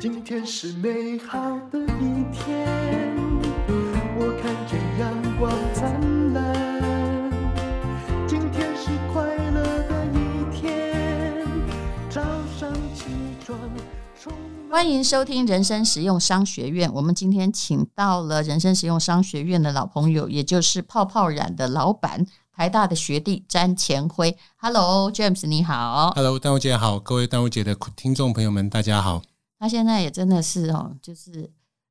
今天是美好的一天，我看见阳光灿烂。今天是快乐的一天，早上起床。欢迎收听人生实用商学院。我们今天请到了人生实用商学院的老朋友，也就是泡泡染的老板。台大的学弟詹干辉，Hello James，你好，Hello 淡如姐好，各位淡如姐的听众朋友们，大家好。他现在也真的是哦，就是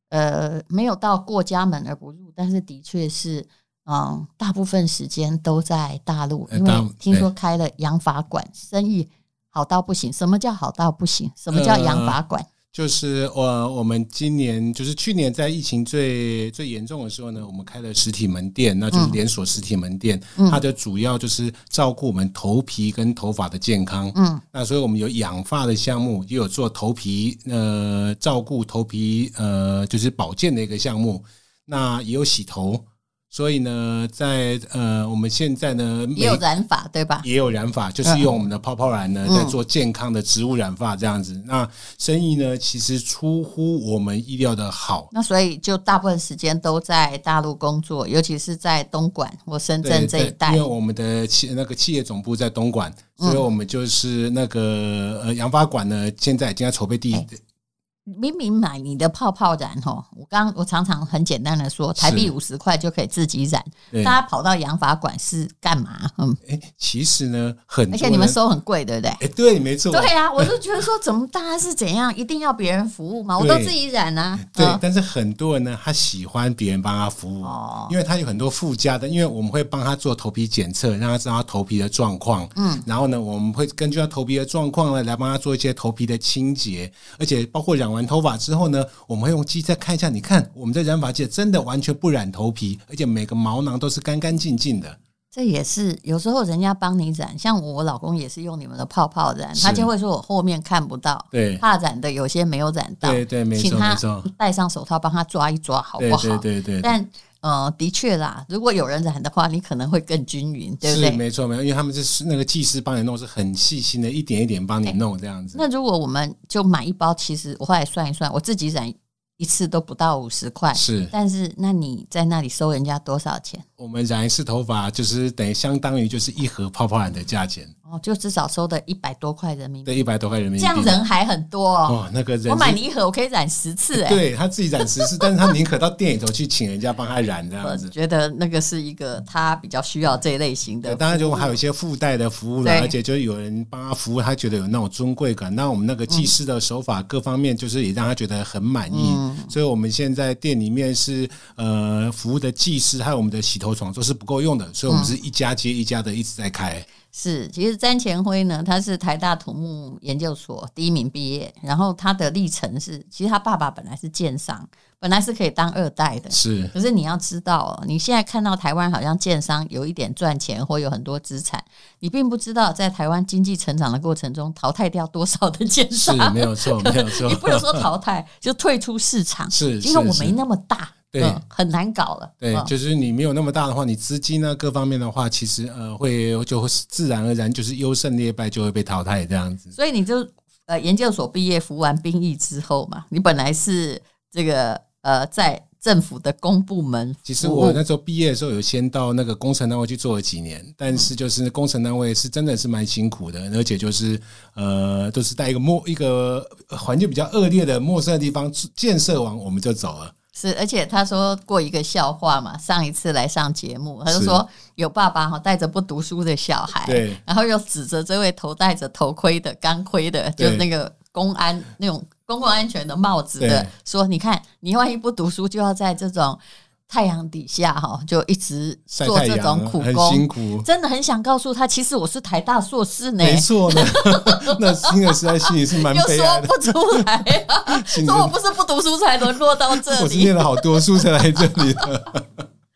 呃，没有到过家门而不入，但是的确是，嗯，大部分时间都在大陆，因为听说开了洋法馆，生意好到不行。什么叫好到不行？什么叫洋法馆？呃就是我我们今年就是去年在疫情最最严重的时候呢，我们开了实体门店，那就是连锁实体门店。它的主要就是照顾我们头皮跟头发的健康。嗯，那所以我们有养发的项目，也有做头皮呃照顾头皮呃就是保健的一个项目，那也有洗头。所以呢，在呃，我们现在呢也有染发，对吧？也有染发，就是用我们的泡泡染呢，在做健康的植物染发这样子。嗯、那生意呢，其实出乎我们意料的好。那所以就大部分时间都在大陆工作，尤其是在东莞或深圳这一带。因为我们的企那个企业总部在东莞，所以我们就是那个呃养发馆呢，现在已经在筹备第一。欸明明买你的泡泡染哦，我刚我常常很简单的说，台币五十块就可以自己染。大家跑到养发馆是干嘛？嗯，哎，其实呢，很而且你们收很贵，对不对？哎，对，没错。对啊，我就觉得说，怎么大家是怎样，一定要别人服务嘛？我都自己染啊。对，但是很多人呢，他喜欢别人帮他服务，哦，因为他有很多附加的，因为我们会帮他做头皮检测，让他知道他头皮的状况。嗯，然后呢，我们会根据他头皮的状况呢，来帮他做一些头皮的清洁，而且包括染完。头发之后呢，我们会用机再看一下。你看，我们在染发界真的完全不染头皮，而且每个毛囊都是干干净净的。这也是有时候人家帮你染，像我老公也是用你们的泡泡染，他就会说我后面看不到，对，怕染的有些没有染到，对对，没错，戴上手套帮他抓一抓，好不好？对对对，对。但呃，的确啦，如果有人染的话，你可能会更均匀，对不对？是没错没错，因为他们是那个技师帮你弄，是很细心的，一点一点帮你弄这样子。那如果我们就买一包，其实我后来算一算，我自己染。一次都不到五十块，是，但是那你在那里收人家多少钱？我们染一次头发就是等于相当于就是一盒泡泡染的价钱。哦，就至少收的一百多块人民币，对，一百多块人民币，这样人还很多哦。哦，那个人，我买你一盒，我可以染十次哎。对他自己染十次，但是他宁可到店里头去请人家帮他染这样子。我觉得那个是一个他比较需要这一类型的。当然就还有一些附带的服务了，而且就有人帮他服务，他觉得有那种尊贵感。那我们那个技师的手法各方面，就是也让他觉得很满意。嗯、所以我们现在店里面是呃服务的技师，还有我们的洗头床都是不够用的，所以我们是一家接一家的一直在开。是，其实詹前辉呢，他是台大土木研究所第一名毕业，然后他的历程是，其实他爸爸本来是建商，本来是可以当二代的，是。可是你要知道，你现在看到台湾好像建商有一点赚钱或有很多资产，你并不知道在台湾经济成长的过程中淘汰掉多少的建商，是没有错，没有错。你不能说淘汰就退出市场，是，因为我没那么大。对、嗯，很难搞了。对，就是你没有那么大的话，你资金呢各方面的话，其实呃会就会自然而然就是优胜劣败就会被淘汰这样子。所以你就呃研究所毕业服完兵役之后嘛，你本来是这个呃在政府的公部门。其实我那时候毕业的时候有先到那个工程单位去做了几年，但是就是工程单位是真的是蛮辛苦的，而且就是呃都是在一个陌一个环境比较恶劣的陌生的地方建设完我们就走了。是，而且他说过一个笑话嘛，上一次来上节目，他就说有爸爸哈带着不读书的小孩，对，然后又指着这位头戴着头盔的钢盔的，就是那个公安那种公共安全的帽子的，说你看你万一不读书，就要在这种。太阳底下哈，就一直做这种苦工，辛苦，真的很想告诉他，其实我是台大硕士呢。没错呢，那听了实在心里是蛮 悲哀的。又说不出来啊，说我不是不读书才沦落到这里，我是念了好多书才来这里的。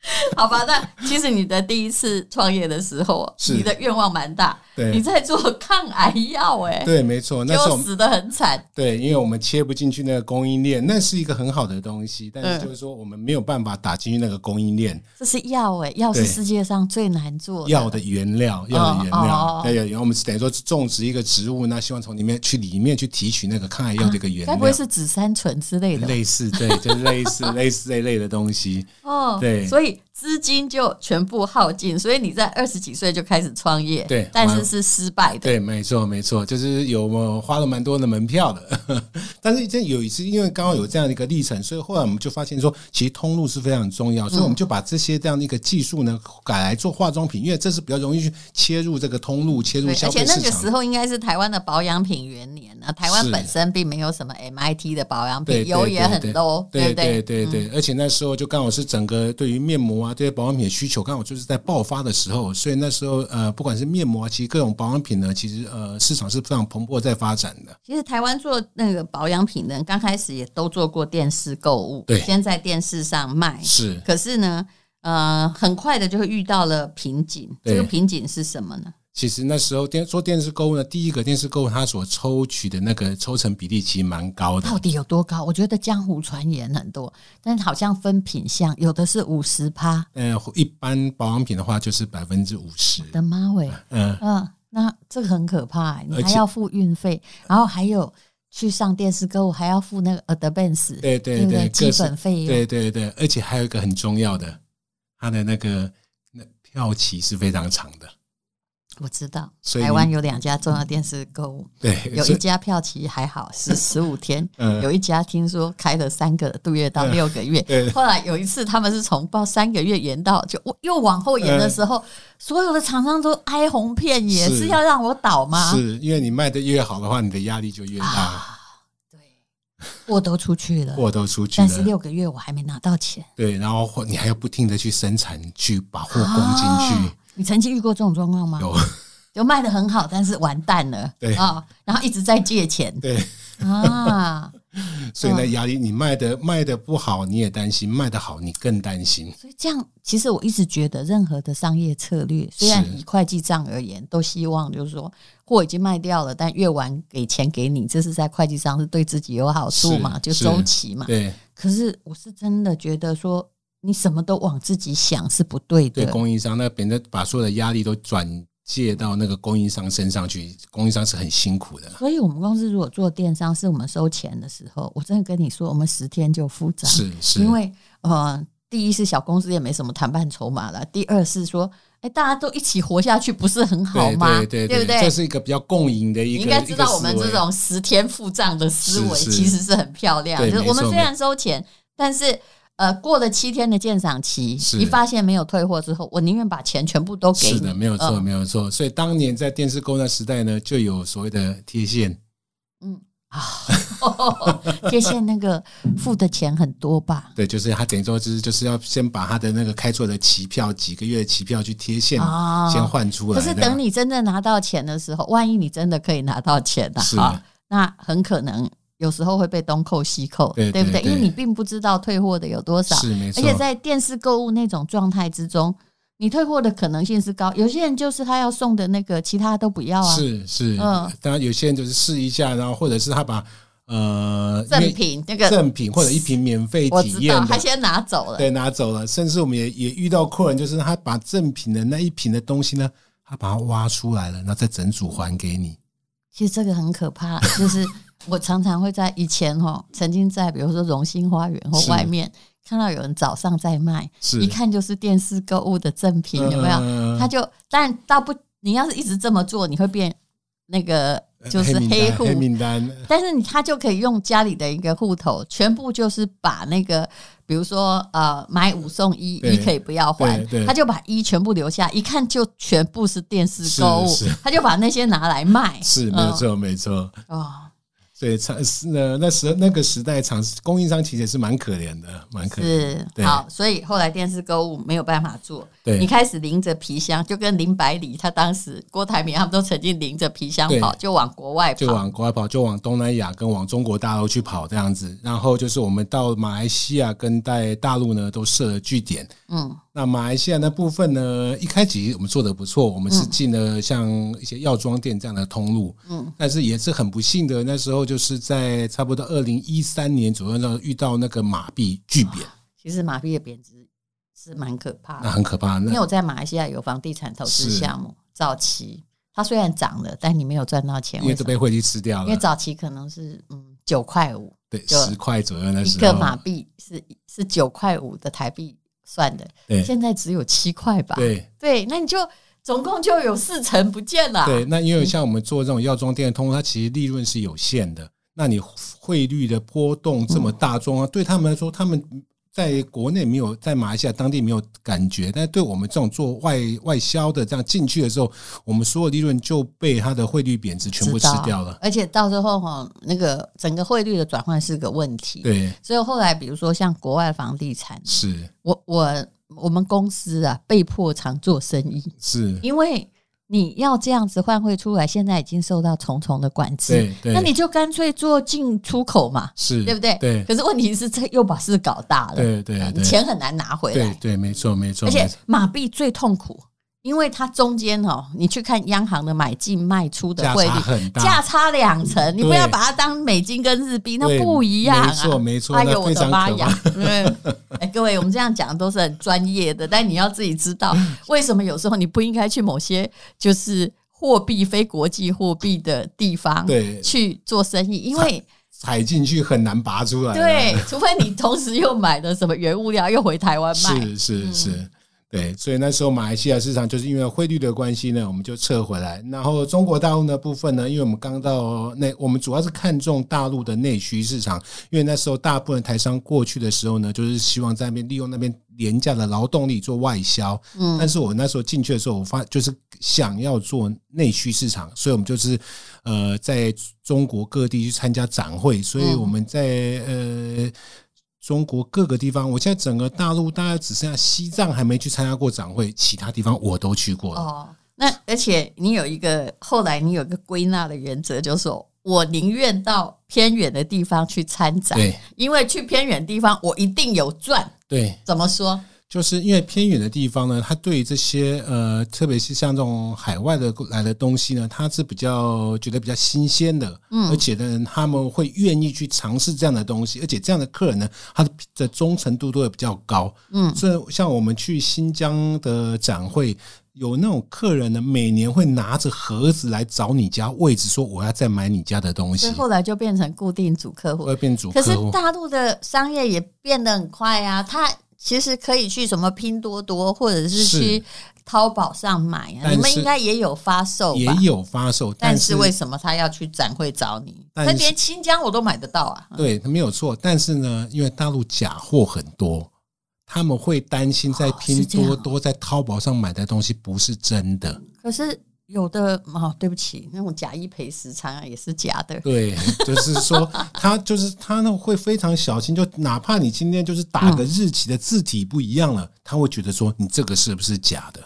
好吧，那其实你的第一次创业的时候，是。你的愿望蛮大，对。你在做抗癌药，哎，对，没错，那时候死得很惨，对，因为我们切不进去那个供应链，那是一个很好的东西，但是就是说我们没有办法打进去那个供应链。这是药哎，药是世界上最难做的。药的原料，药的原料，对，然后我们等于说种植一个植物，那希望从里面去里面去提取那个抗癌药的一个原料，该不会是紫杉醇之类的？类似，对，就是类似类似这类的东西。哦，对，所以。hey, 资金就全部耗尽，所以你在二十几岁就开始创业，对，但是是失败的。对，没错，没错，就是有我花了蛮多的门票的。但是这有一次，因为刚好有这样的一个历程，所以后来我们就发现说，其实通路是非常重要，所以我们就把这些这样的一个技术呢改来做化妆品，因为这是比较容易去切入这个通路，切入消费市场。而且那个时候应该是台湾的保养品元年啊，台湾本身并没有什么 MIT 的保养品，油也很多，对？对对对，而且那时候就刚好是整个对于面膜啊这些保养品的需求。刚好就是在爆发的时候，所以那时候呃，不管是面膜，其实各种保养品呢，其实呃，市场是非常蓬勃在发展的。其实台湾做那个保养品呢，刚开始也都做过电视购物，对，先在电视上卖是。可是呢，呃，很快的就会遇到了瓶颈。这个瓶颈是什么呢？其实那时候电做电视购物呢，第一个电视购物它所抽取的那个抽成比例其实蛮高的。到底有多高？我觉得江湖传言很多，但是好像分品相，有的是五十趴。呃，一般保养品的话就是百分之五十。的妈喂，嗯嗯，那这个很可怕，你还要付运费，然后还有去上电视购物还要付那个 advance，对对对，基本费用，对对对，而且还有一个很重要的，它的那个那票期是非常长的。我知道，台湾有两家重要电视购物，对，有一家票期还好，是 十五天，嗯有一家听说开了三个度月到六个月，对。后来有一次他们是从报三个月延到就又往后延的时候，所有的厂商都哀鸿遍野，是要让我倒吗？是因为你卖的越好的话，你的压力就越大。对，货都出去了，货都出去了，但是六个月我还没拿到钱。对，然后你还要不停的去生产，去把货供进去。你曾经遇过这种状况吗？有，就卖的很好，但是完蛋了，对啊、哦，然后一直在借钱，对 啊，所以呢压力，你卖的卖的不好，你也担心；卖得好，你更担心。所以这样，其实我一直觉得，任何的商业策略，虽然以会计账而言，都希望就是说，货已经卖掉了，但越晚给钱给你，这是在会计上是对自己有好处嘛，就周期嘛。对。可是我是真的觉得说。你什么都往自己想是不对的。对供应商，那别人把所有的压力都转借到那个供应商身上去，供应商是很辛苦的。所以，我们公司如果做电商，是我们收钱的时候，我真的跟你说，我们十天就付账。是是，因为呃，第一是小公司也没什么谈判筹码了，第二是说，哎，大家都一起活下去，不是很好吗？对对对，对不对？这是一个比较共赢的一个。你应该知道，我们这种十天付账的思维其实是很漂亮。就是我们虽然收钱，但是。呃，过了七天的鉴赏期，一发现没有退货之后，我宁愿把钱全部都给你。是的，没有错，没有错。所以当年在电视购物时代呢，就有所谓的贴现。嗯啊，贴现那个付的钱很多吧？对，就是他等于说，就是就是要先把他的那个开错的期票，几个月的期票去贴现，哦先换出来。可是等你真正拿到钱的时候，万一你真的可以拿到钱的啊，那很可能。有时候会被东扣西扣，对，对，对，对不对？因为你并不知道退货的有多少，是没错。而且在电视购物那种状态之中，你退货的可能性是高。有些人就是他要送的那个，其他都不要啊。是是，嗯。当然有些人就是试一下，然后或者是他把呃赠品那个赠品或者一瓶免费体验，他先拿走了，对，拿走了。甚至我们也也遇到客人，就是他把赠品的那一瓶的东西呢，他把它挖出来了，然后再整组还给你。其实这个很可怕，就是。我常常会在以前哈，曾经在比如说荣兴花园或外面看到有人早上在卖，一看就是电视购物的赠品，有没有？他就但倒不，你要是一直这么做，你会变那个就是黑户黑名单。但是你他就可以用家里的一个户头，全部就是把那个比如说呃买五送一，一可以不要还，他就把一全部留下，一看就全部是电视购物，他就把那些拿来卖。是没错没错哦。对，厂是呢，那时那个时代，厂供应商其实是蛮可怜的，蛮可怜。是好，所以后来电视购物没有办法做，对你开始拎着皮箱，就跟林百里他当时郭台铭他们都曾经拎着皮箱跑，就往国外跑，就往国外跑，就往东南亚跟往中国大陆去跑这样子。然后就是我们到马来西亚跟在大陆呢都设了据点，嗯，那马来西亚那部分呢，一开始我们做的不错，我们是进了像一些药妆店这样的通路，嗯，但是也是很不幸的，那时候就是在差不多二零一三年左右呢，遇到那个马币巨贬。其实马币的贬值是蛮可怕的，那很可怕。因为我在马来西亚有房地产投资项目，早期它虽然涨了，但你没有赚到钱，因为都被汇率吃掉了。因为早期可能是嗯九块五，对，十块左右那时候，一个马币是是九块五的台币。算的，对，现在只有七块吧？对对，那你就总共就有四成不见了。对，那因为像我们做这种药妆店的通，它其实利润是有限的。那你汇率的波动这么大，中啊，对他们来说，他们。在国内没有，在马来西亚当地没有感觉，但是对我们这种做外外销的这样进去的时候，我们所有利润就被它的汇率贬值全部吃掉了。而且到时候哈，那个整个汇率的转换是个问题。对，所以后来比如说像国外房地产，是我我我们公司啊被迫常做生意，是因为。你要这样子换汇出来，现在已经受到重重的管制，那你就干脆做进出口嘛，是对不对？对。可是问题是，这又把事搞大了，对对，对，钱很难拿回来，对对，没错没错。而且马币最痛苦。因为它中间哦，你去看央行的买进卖出的汇率价差两成，你不要把它当美金跟日币，那不一样啊！没错没错，哎呦我的妈呀！哎，各位，我们这样讲都是很专业的，但你要自己知道，为什么有时候你不应该去某些就是货币非国际货币的地方对去做生意，因为踩进去很难拔出来。对，除非你同时又买的什么原物料又回台湾卖，是 是是。对，所以那时候马来西亚市场就是因为汇率的关系呢，我们就撤回来。然后中国大陆的部分呢，因为我们刚到那，我们主要是看重大陆的内需市场，因为那时候大部分台商过去的时候呢，就是希望在那边利用那边廉价的劳动力做外销。嗯，但是我那时候进去的时候，我发就是想要做内需市场，所以我们就是呃，在中国各地去参加展会，所以我们在呃。中国各个地方，我现在整个大陆大概只剩下西藏还没去参加过展会，其他地方我都去过了。哦，那而且你有一个后来你有一个归纳的原则，就是说我宁愿到偏远的地方去参展，对，因为去偏远地方我一定有赚。对，怎么说？就是因为偏远的地方呢，它对于这些呃，特别是像这种海外的来的东西呢，它是比较觉得比较新鲜的，嗯，而且呢，他们会愿意去尝试这样的东西，而且这样的客人呢，他的忠诚度都会比较高，嗯，所以像我们去新疆的展会，有那种客人呢，每年会拿着盒子来找你家位置，说我要再买你家的东西，所以后来就变成固定主客户，会变主客户。可是大陆的商业也变得很快啊，他。其实可以去什么拼多多，或者是去淘宝上买啊。你们应该也有发售吧？也有发售，但是为什么他要去展会找你？那连新疆我都买得到啊。对，他没有错。但是呢，因为大陆假货很多，他们会担心在拼多多、在淘宝上买的东西不是真的。可是。有的哦，对不起，那种假一赔十，常常也是假的。对，就是说 他就是他呢会非常小心，就哪怕你今天就是打个日期的字体不一样了，他会觉得说你这个是不是假的？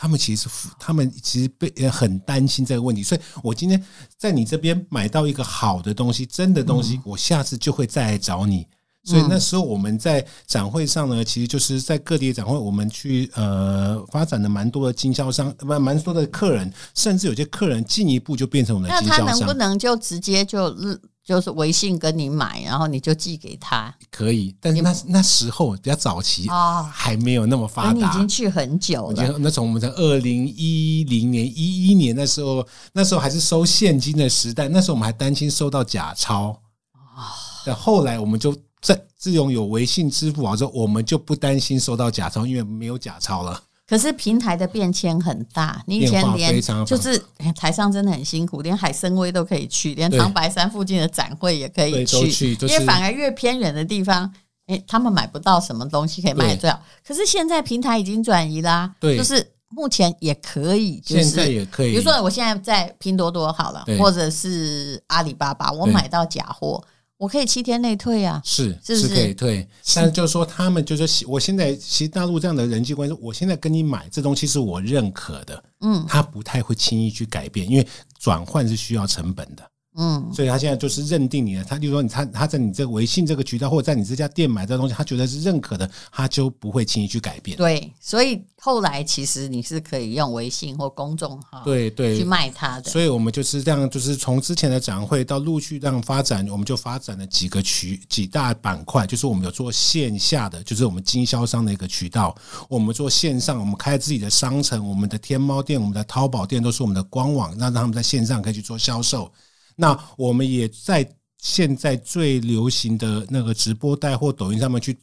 他们其实他们其实被很担心这个问题，所以我今天在你这边买到一个好的东西，真的东西，我下次就会再来找你。所以那时候我们在展会上呢，其实就是在各地展会，我们去呃发展了蛮多的经销商，蛮蛮多的客人，甚至有些客人进一步就变成我们的经销商。那他能不能就直接就就是微信跟你买，然后你就寄给他？可以，但是那那时候比较早期啊，还没有那么发达。你已经去很久了。那从我们在二零一零年、一一年那时候，那时候还是收现金的时代，那时候我们还担心收到假钞啊。但后来我们就。在自从有微信支付宝之后，我们就不担心收到假钞，因为没有假钞了。可是平台的变迁很大，你以前连就是台上真的很辛苦，连海参崴都可以去，连长白山附近的展会也可以去，因为反而越偏远的地方，诶，他们买不到什么东西可以卖最好。可是现在平台已经转移啦，对，就是目前也可以，就是现在也可以。比如说我现在在拼多多好了，或者是阿里巴巴，我买到假货。我可以七天内退啊，是是，是，是？可以退，但是就是说他们就是我现在其实大陆这样的人际关系，我现在跟你买这东西是我认可的，嗯，他不太会轻易去改变，因为转换是需要成本的，嗯，所以他现在就是认定你了。他就说你他他在你这个微信这个渠道，或者在你这家店买这东西，他觉得是认可的，他就不会轻易去改变。对，所以后来其实你是可以用微信或公众号对对去卖它的。所以我们就是这样，就是从之前的展会到陆续这样发展，我们就发展了几个渠几大板块，就是我们有做线下的，就是我们经销商的一个渠道；我们做线上，我们开自己的商城，我们的天猫店、我们的淘宝店都是我们的官网，让他们在线上可以去做销售。那我们也在现在最流行的那个直播带货、抖音上面去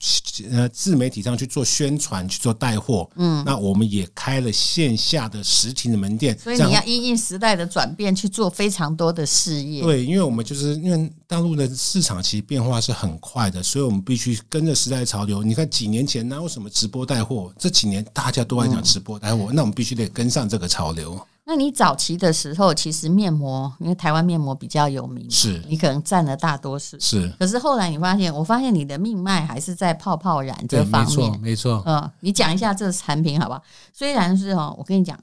呃自媒体上去做宣传、去做带货。嗯，那我们也开了线下的实体的门店。所以你要因应时代的转变去做非常多的事业。对，因为我们就是因为大陆的市场其实变化是很快的，所以我们必须跟着时代潮流。你看几年前哪有什么直播带货？这几年大家都在讲直播带货，那我们必须得跟上这个潮流。那你早期的时候，其实面膜，因为台湾面膜比较有名，是你可能占了大多数。是，可是后来你发现，我发现你的命脉还是在泡泡染这方面。没错，没错。嗯，你讲一下这个产品好不好？虽然是哦，我跟你讲，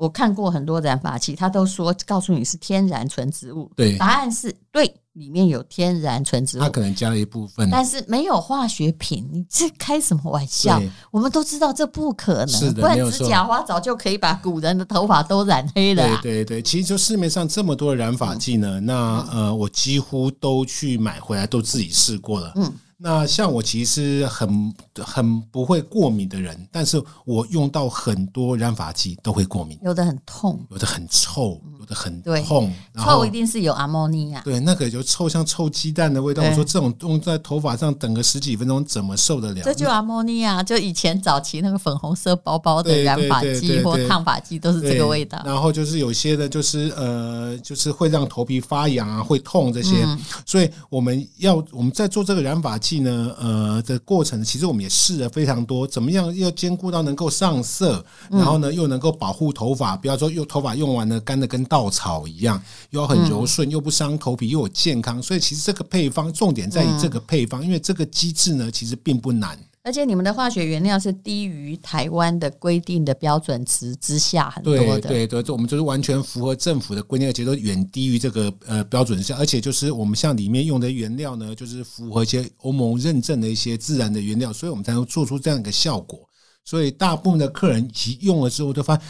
我看过很多染发剂，他都说告诉你是天然纯植物。对，答案是对。里面有天然纯植物，它可能加了一部分，但是没有化学品。你这开什么玩笑？我们都知道这不可能，不然指甲花早就可以把古人的头发都染黑了。对对对，其实就市面上这么多的染发剂呢，那呃，我几乎都去买回来，都自己试过了。嗯。那像我其实很很不会过敏的人，但是我用到很多染发剂都会过敏，有的很痛，有的很臭，有的很痛。臭一定是有阿莫尼亚，对，那个就臭像臭鸡蛋的味道。我说这种用在头发上等个十几分钟，怎么受得了？这就阿莫尼亚，就以前早期那个粉红色包包的染发剂或烫发剂都是这个味道。然后就是有些的，就是呃，就是会让头皮发痒啊，会痛这些。所以我们要我们在做这个染发剂。呢，呃，的过程其实我们也试了非常多，怎么样要兼顾到能够上色，然后呢又能够保护头发，不要说用头发用完了干的跟稻草一样，又很柔顺，又不伤头皮，又有健康，所以其实这个配方重点在于这个配方，因为这个机制呢其实并不难。而且你们的化学原料是低于台湾的规定的标准值之下很多的，对对对，我们就是完全符合政府的规定，而且都远低于这个呃标准之下，而且就是我们像里面用的原料呢，就是符合一些欧盟认证的一些自然的原料，所以我们才能做出这样一个效果。所以大部分的客人其用了之后，就发现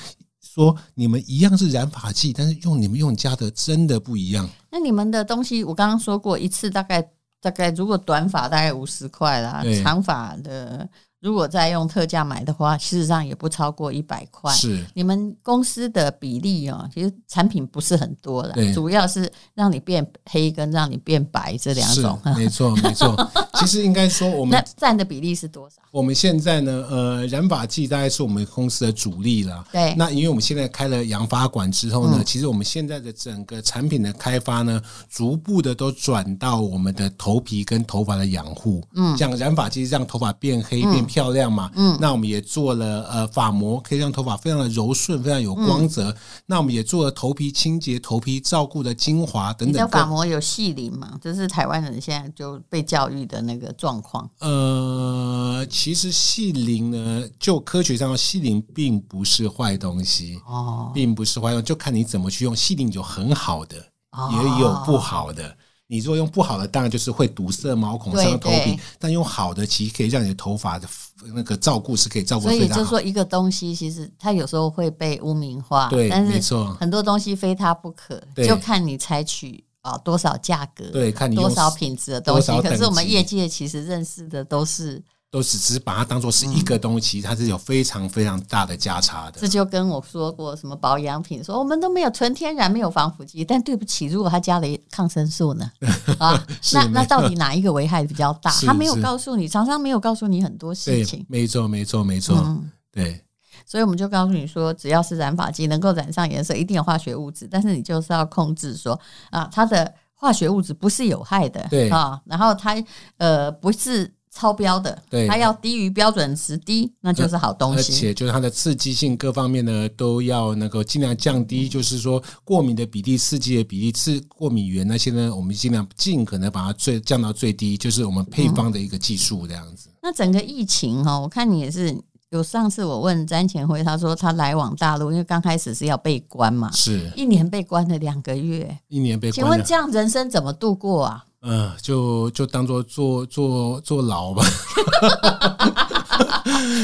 说你们一样是染发剂，但是用你们用家的真的不一样。那你们的东西，我刚刚说过一次大概。大概如果短发大概五十块啦，长发的。如果再用特价买的话，事实上也不超过一百块。是你们公司的比例哦，其实产品不是很多的，对主要是让你变黑跟让你变白这两种。没错，没错。其实应该说，我们那占的比例是多少？我们现在呢，呃，染发剂大概是我们公司的主力了。对。那因为我们现在开了养发馆之后呢，嗯、其实我们现在的整个产品的开发呢，逐步的都转到我们的头皮跟头发的养护。嗯。像染发剂让头发变黑变。漂亮嘛？嗯，那我们也做了呃发膜，可以让头发非常的柔顺，非常有光泽。嗯、那我们也做了头皮清洁、头皮照顾的精华等等。发膜有细鳞嘛？这是台湾人现在就被教育的那个状况。呃，其实细鳞呢，就科学上，细鳞并不是坏东西哦，并不是坏东西，就看你怎么去用。细鳞有很好的，哦、也有不好的。你如果用不好的，当然就是会堵塞毛孔、伤头皮。但用好的，其实可以让你的头发的那个照顾是可以照顾。所以就是说，一个东西其实它有时候会被污名化，对，但是没错，很多东西非它不可，就看你采取啊多少价格，对，看你多少品质的东西。可是我们业界其实认识的都是。都只是把它当做是一个东西，嗯、它是有非常非常大的价差的。这就跟我说过什么保养品，说我们都没有纯天然，没有防腐剂。但对不起，如果它加了抗生素呢？啊，那那到底哪一个危害比较大？他没有告诉你，常常没有告诉你很多事情。没错，没错，没错。嗯、对，所以我们就告诉你说，只要是染发剂能够染上颜色，一定有化学物质，但是你就是要控制说啊，它的化学物质不是有害的，对啊，然后它呃不是。超标的，对，它要低于标准值低，那就是好东西。而且就是它的刺激性各方面呢，都要能够尽量降低，就是说过敏的比例、刺激的比例、刺过敏源那些呢，我们尽量尽可能把它最降到最低，就是我们配方的一个技术这样子。嗯。那整个疫情哈，我看你也是有上次我问詹前辉，他说他来往大陆，因为刚开始是要被关嘛，是一年被关了两个月，一年被关。请问这样人生怎么度过啊？嗯、呃，就就当做坐坐坐牢吧。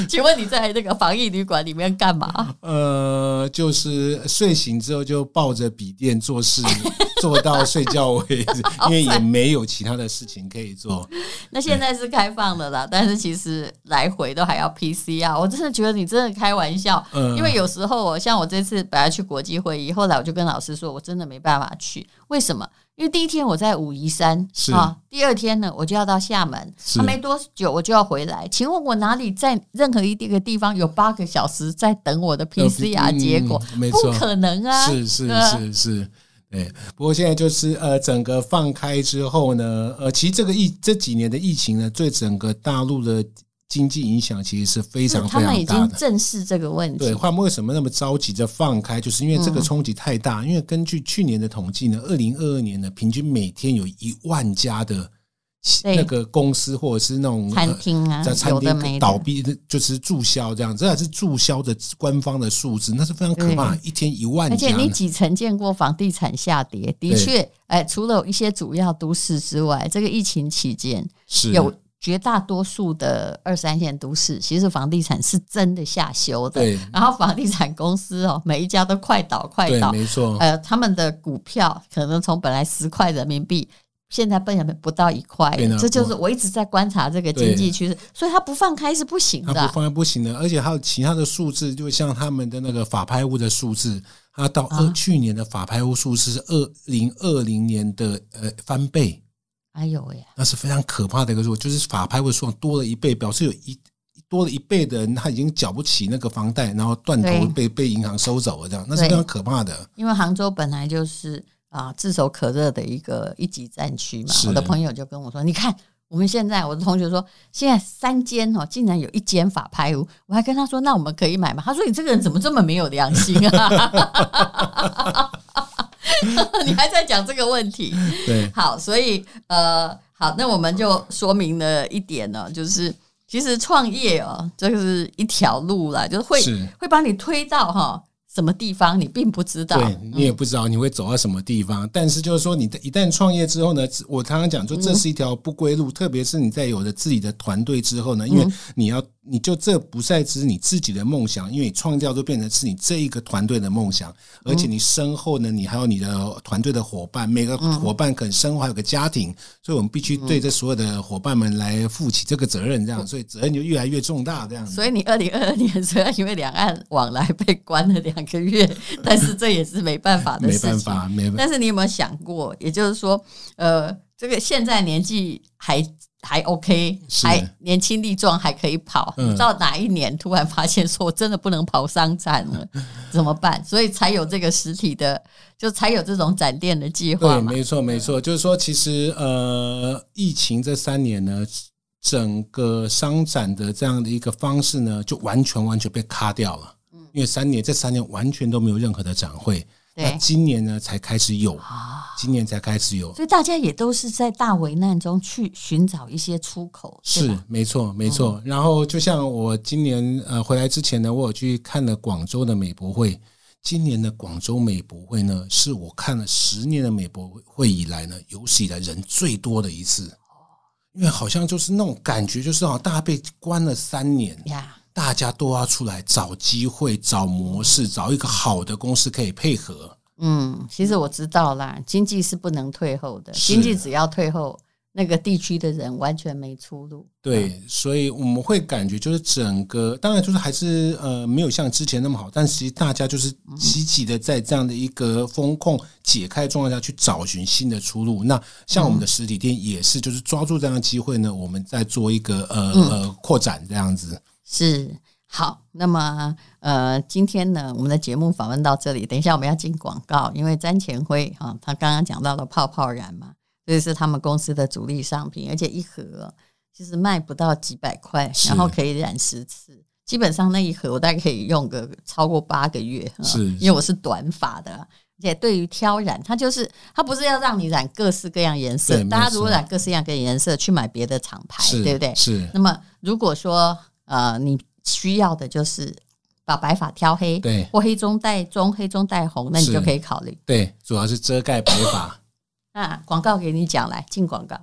请问你在那个防疫旅馆里面干嘛？呃，就是睡醒之后就抱着笔电做事，做到睡觉为止，因为也没有其他的事情可以做。那现在是开放的啦，但是其实来回都还要 PCR。我真的觉得你真的开玩笑，因为有时候我像我这次本来去国际会议，后来我就跟老师说，我真的没办法去，为什么？因为第一天我在武夷山是啊，第二天呢我就要到厦门，还没多久我就要回来。请问我哪里在任何一个地方有八个小时在等我的 PCR 结果？嗯、不可能啊！是是是是，哎。不过现在就是呃，整个放开之后呢，呃，其实这个疫这几年的疫情呢，对整个大陆的。经济影响其实是非常非常大的。他们已经正视这个问题。对，他们为什么那么着急着放开？就是因为这个冲击太大。嗯、因为根据去年的统计呢，二零二二年呢，平均每天有一万家的那个公司或者是那种餐厅啊，在餐厅倒闭，就是注销这样。这还是注销的官方的数字，那是非常可怕。一天一万家，而且你几曾见过房地产下跌？的确，哎，除了一些主要都市之外，这个疫情期间是有。绝大多数的二三线都市，其实房地产是真的下修的。对，然后房地产公司哦，每一家都快倒，快倒，没错。呃，他们的股票可能从本来十块人民币，现在变成不到一块。这就是我一直在观察这个经济趋势，所以它不放开是不行的。它不放开不行的，而且还有其他的数字，就像他们的那个法拍屋的数字，它到二去年的法拍屋数字是二零二零年的呃翻倍。哎呦喂！那是非常可怕的一个数，就是法拍会数量多了一倍，表示有一多了一倍的人他已经缴不起那个房贷，然后断头被被银行收走了，这样那是非常可怕的。因为杭州本来就是啊炙手可热的一个一级战区嘛，我的朋友就跟我说：“你看我们现在，我的同学说现在三间哦，竟然有一间法拍屋。”我还跟他说：“那我们可以买吗？”他说：“你这个人怎么这么没有良心啊？” 你还在讲这个问题？对，好，所以呃，好，那我们就说明了一点呢，就是其实创业哦，这个是一条路啦，就是会是会把你推到哈。什么地方你并不知道，对，你也不知道你会走到什么地方。嗯、但是就是说，你一旦创业之后呢，我常常讲说，这是一条不归路。嗯、特别是你在有了自己的团队之后呢，因为你要，你就这不再只是你自己的梦想，因为你创造就变成是你这一个团队的梦想。而且你身后呢，你还有你的团队的伙伴，每个伙伴可能身后还有个家庭，所以我们必须对这所有的伙伴们来负起这个责任，这样，所以责任就越来越重大，这样子。所以你二零二二年虽然因为两岸往来被关了两个月，但是这也是没办法的事情。没办法，没办法。但是你有没有想过，也就是说，呃，这个现在年纪还还 OK，还年轻力壮，还可以跑。嗯、到哪一年突然发现说我真的不能跑商展了，怎么办？所以才有这个实体的，就才有这种展店的计划。对，没错，没错。就是说，其实呃，疫情这三年呢，整个商展的这样的一个方式呢，就完全完全被卡掉了。因为三年，这三年完全都没有任何的展会，对那今年呢才开始有，今年才开始有，所以大家也都是在大危难中去寻找一些出口。是，没错，没错。嗯、然后就像我今年呃回来之前呢，我有去看了广州的美博会。今年的广州美博会呢，是我看了十年的美博会以来呢，有史以来人最多的一次。因为好像就是那种感觉，就是啊，大家被关了三年呀。大家都要出来找机会、找模式、找一个好的公司可以配合。嗯，其实我知道啦，经济是不能退后的，经济只要退后，那个地区的人完全没出路。对，嗯、所以我们会感觉就是整个，当然就是还是呃没有像之前那么好，但其实大家就是积极的在这样的一个风控解开状况下去找寻新的出路。那像我们的实体店也是，就是抓住这样的机会呢，我们再做一个呃呃扩展这样子。是好，那么呃，今天呢，我们的节目访问到这里，等一下我们要进广告，因为詹前辉啊，他刚刚讲到了泡泡染嘛，这是他们公司的主力商品，而且一盒其实卖不到几百块，然后可以染十次，基本上那一盒我大概可以用个超过八个月，是，因为我是短发的，而且对于挑染，它就是它不是要让你染各式各样颜色，大家如果染各式各样颜色，去买别的厂牌，是对不对？是。那么如果说呃，你需要的就是把白发挑黑，对，或黑中带棕，黑中带红，那你就可以考虑。对，主要是遮盖白发。那广告给你讲，来进广告。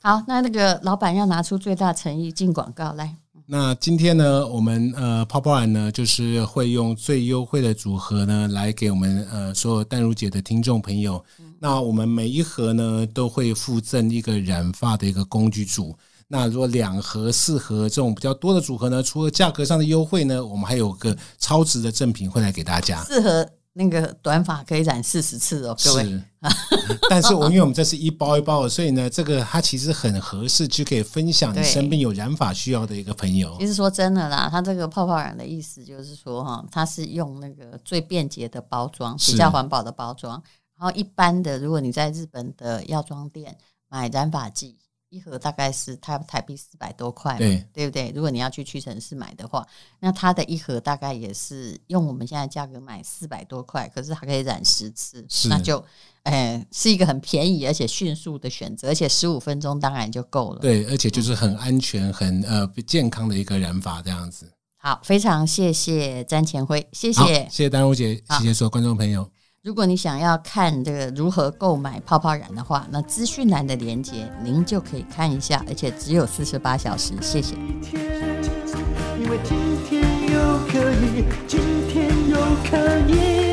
好，那那个老板要拿出最大诚意进广告来。那今天呢，我们呃泡泡染呢，就是会用最优惠的组合呢，来给我们呃所有淡如姐的听众朋友。那我们每一盒呢，都会附赠一个染发的一个工具组。那如果两盒、四盒这种比较多的组合呢，除了价格上的优惠呢，我们还有个超值的赠品会来给大家。四盒。那个短发可以染四十次哦，各位。是，但是我因为我们这是一包一包的，所以呢，这个它其实很合适，就可以分享你身边有染发需要的一个朋友。其实说真的啦，它这个泡泡染的意思就是说哈，它是用那个最便捷的包装，比较环保的包装。然后一般的，如果你在日本的药妆店买染发剂。一盒大概是台台币四百多块，对对不对？如果你要去屈臣氏买的话，那它的一盒大概也是用我们现在价格买四百多块，可是它可以染十次，是那就哎是一个很便宜而且迅速的选择，而且十五分钟当然就够了。对，而且就是很安全、很呃健康的一个染法这样子。好，非常谢谢詹前辉，谢谢谢谢丹如姐，谢谢所有观众朋友。如果你想要看这个如何购买泡泡染的话，那资讯栏的链接您就可以看一下，而且只有四十八小时。谢谢。因为今天又可以，今天又可以。